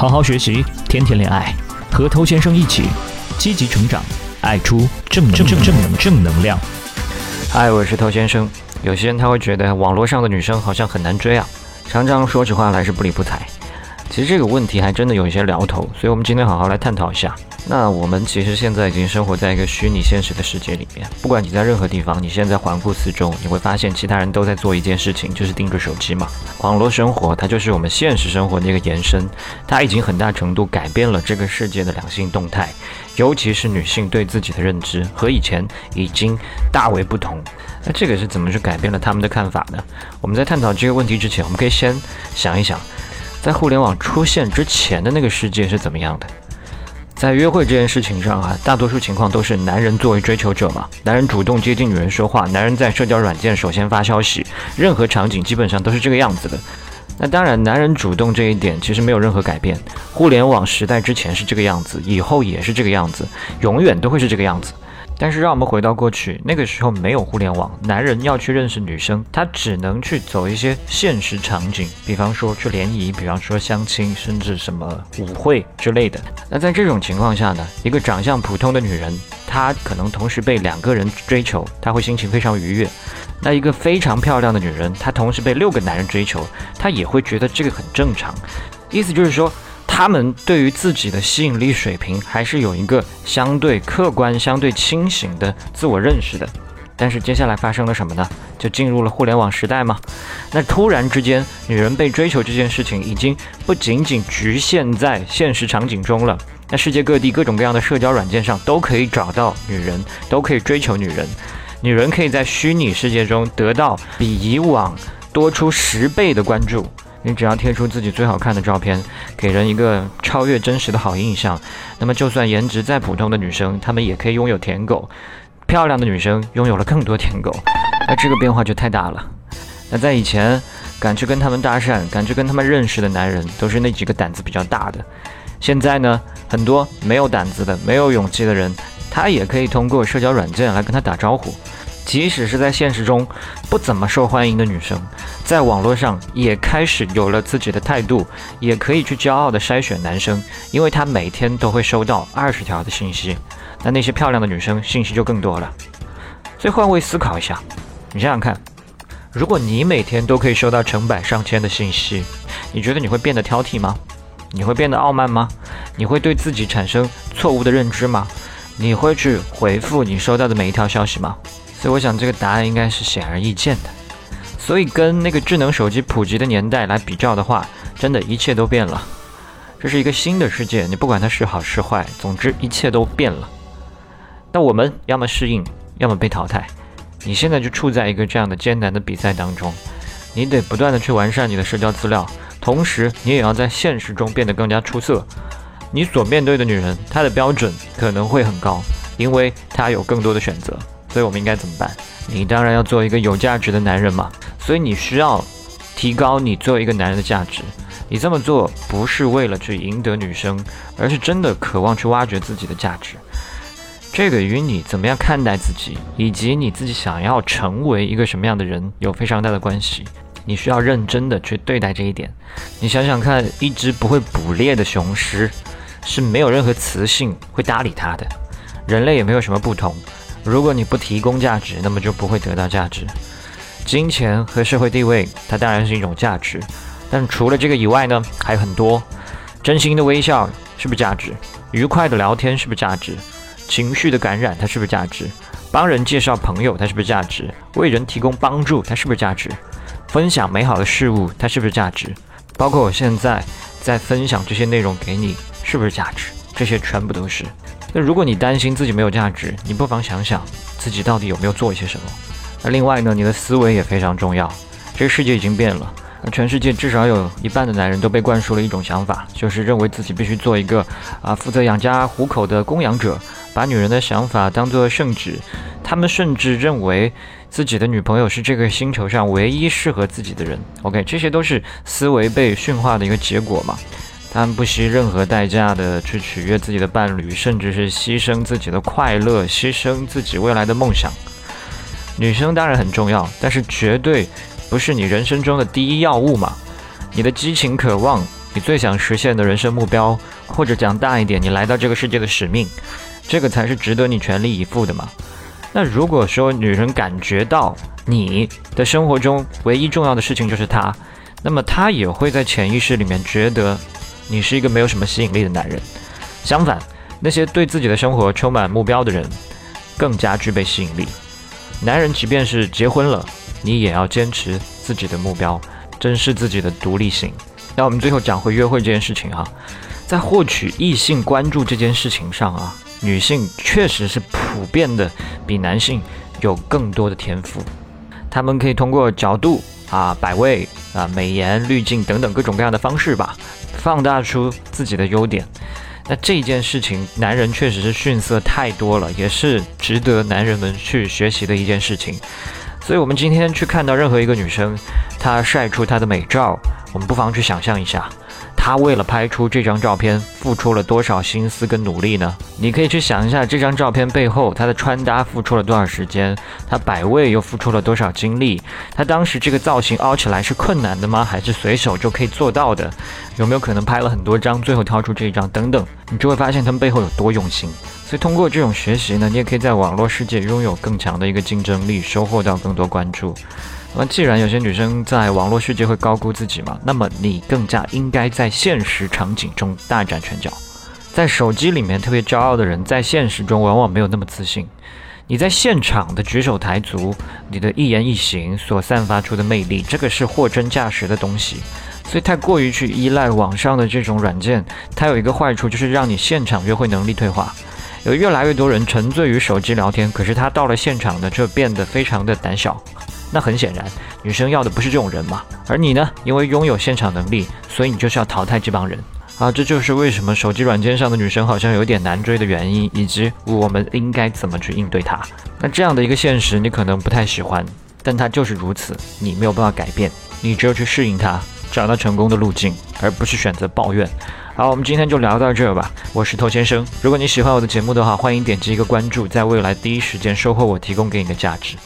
好好学习，天天恋爱，和偷先生一起积极成长，爱出正正正正能正能量。嗨，我是偷先生。有些人他会觉得网络上的女生好像很难追啊，常常说起话来是不理不睬。其实这个问题还真的有一些聊头，所以我们今天好好来探讨一下。那我们其实现在已经生活在一个虚拟现实的世界里面，不管你在任何地方，你现在环顾四周，你会发现其他人都在做一件事情，就是盯着手机嘛。网络生活它就是我们现实生活的一个延伸，它已经很大程度改变了这个世界的两性动态，尤其是女性对自己的认知和以前已经大为不同。那这个是怎么去改变了他们的看法呢？我们在探讨这个问题之前，我们可以先想一想。在互联网出现之前的那个世界是怎么样的？在约会这件事情上啊，大多数情况都是男人作为追求者嘛，男人主动接近女人说话，男人在社交软件首先发消息，任何场景基本上都是这个样子的。那当然，男人主动这一点其实没有任何改变，互联网时代之前是这个样子，以后也是这个样子，永远都会是这个样子。但是让我们回到过去，那个时候没有互联网，男人要去认识女生，他只能去走一些现实场景，比方说去联谊，比方说相亲，甚至什么舞会之类的。那在这种情况下呢，一个长相普通的女人，她可能同时被两个人追求，她会心情非常愉悦。那一个非常漂亮的女人，她同时被六个男人追求，她也会觉得这个很正常。意思就是说。他们对于自己的吸引力水平还是有一个相对客观、相对清醒的自我认识的。但是接下来发生了什么呢？就进入了互联网时代吗？那突然之间，女人被追求这件事情已经不仅仅局限在现实场景中了。那世界各地各种各样的社交软件上都可以找到女人，都可以追求女人。女人可以在虚拟世界中得到比以往多出十倍的关注。你只要贴出自己最好看的照片，给人一个超越真实的好印象，那么就算颜值再普通的女生，她们也可以拥有舔狗。漂亮的女生拥有了更多舔狗，那这个变化就太大了。那在以前，敢去跟他们搭讪、敢去跟他们认识的男人，都是那几个胆子比较大的。现在呢，很多没有胆子的、没有勇气的人，他也可以通过社交软件来跟他打招呼。即使是在现实中不怎么受欢迎的女生，在网络上也开始有了自己的态度，也可以去骄傲地筛选男生，因为她每天都会收到二十条的信息，那那些漂亮的女生信息就更多了。所以换位思考一下，你想想看，如果你每天都可以收到成百上千的信息，你觉得你会变得挑剔吗？你会变得傲慢吗？你会对自己产生错误的认知吗？你会去回复你收到的每一条消息吗？所以我想，这个答案应该是显而易见的。所以跟那个智能手机普及的年代来比较的话，真的一切都变了。这是一个新的世界，你不管它是好是坏，总之一切都变了。那我们要么适应，要么被淘汰。你现在就处在一个这样的艰难的比赛当中，你得不断的去完善你的社交资料，同时你也要在现实中变得更加出色。你所面对的女人，她的标准可能会很高，因为她有更多的选择。所以我们应该怎么办？你当然要做一个有价值的男人嘛。所以你需要提高你作为一个男人的价值。你这么做不是为了去赢得女生，而是真的渴望去挖掘自己的价值。这个与你怎么样看待自己，以及你自己想要成为一个什么样的人有非常大的关系。你需要认真的去对待这一点。你想想看，一只不会捕猎的雄狮是没有任何雌性会搭理它的，人类也没有什么不同。如果你不提供价值，那么就不会得到价值。金钱和社会地位，它当然是一种价值，但除了这个以外呢，还有很多。真心的微笑是不是价值？愉快的聊天是不是价值？情绪的感染它是不是价值？帮人介绍朋友它是不是价值？为人提供帮助它是不是价值？分享美好的事物它是不是价值？包括我现在在分享这些内容给你，是不是价值？这些全部都是。那如果你担心自己没有价值，你不妨想想自己到底有没有做一些什么。那另外呢，你的思维也非常重要。这个世界已经变了，而全世界至少有一半的男人都被灌输了一种想法，就是认为自己必须做一个啊负责养家糊口的供养者，把女人的想法当做圣旨。他们甚至认为自己的女朋友是这个星球上唯一适合自己的人。OK，这些都是思维被驯化的一个结果嘛。他们不惜任何代价的去取悦自己的伴侣，甚至是牺牲自己的快乐，牺牲自己未来的梦想。女生当然很重要，但是绝对不是你人生中的第一要务嘛。你的激情渴望你最想实现的人生目标，或者讲大一点，你来到这个世界的使命，这个才是值得你全力以赴的嘛。那如果说女人感觉到你的生活中唯一重要的事情就是她，那么她也会在潜意识里面觉得你是一个没有什么吸引力的男人。相反，那些对自己的生活充满目标的人，更加具备吸引力。男人即便是结婚了，你也要坚持自己的目标，珍视自己的独立性。那我们最后讲回约会这件事情哈，在获取异性关注这件事情上啊。女性确实是普遍的比男性有更多的天赋，她们可以通过角度啊、摆位啊、美颜、滤镜等等各种各样的方式吧，放大出自己的优点。那这件事情，男人确实是逊色太多了，也是值得男人们去学习的一件事情。所以，我们今天去看到任何一个女生，她晒出她的美照，我们不妨去想象一下。他为了拍出这张照片，付出了多少心思跟努力呢？你可以去想一下，这张照片背后，他的穿搭付出了多少时间，他摆位又付出了多少精力？他当时这个造型凹起来是困难的吗？还是随手就可以做到的？有没有可能拍了很多张，最后挑出这一张？等等，你就会发现他们背后有多用心。所以通过这种学习呢，你也可以在网络世界拥有更强的一个竞争力，收获到更多关注。那，既然有些女生在网络世界会高估自己嘛，那么你更加应该在现实场景中大展拳脚。在手机里面特别骄傲的人，在现实中往往没有那么自信。你在现场的举手抬足，你的一言一行所散发出的魅力，这个是货真价实的东西。所以，太过于去依赖网上的这种软件，它有一个坏处，就是让你现场约会能力退化。有越来越多人沉醉于手机聊天，可是他到了现场呢，就变得非常的胆小。那很显然，女生要的不是这种人嘛。而你呢？因为拥有现场能力，所以你就是要淘汰这帮人啊！这就是为什么手机软件上的女生好像有点难追的原因，以及我们应该怎么去应对它。那这样的一个现实，你可能不太喜欢，但它就是如此，你没有办法改变，你只有去适应它，找到成功的路径，而不是选择抱怨。好，我们今天就聊到这儿吧。我是头先生，如果你喜欢我的节目的话，欢迎点击一个关注，在未来第一时间收获我提供给你的价值。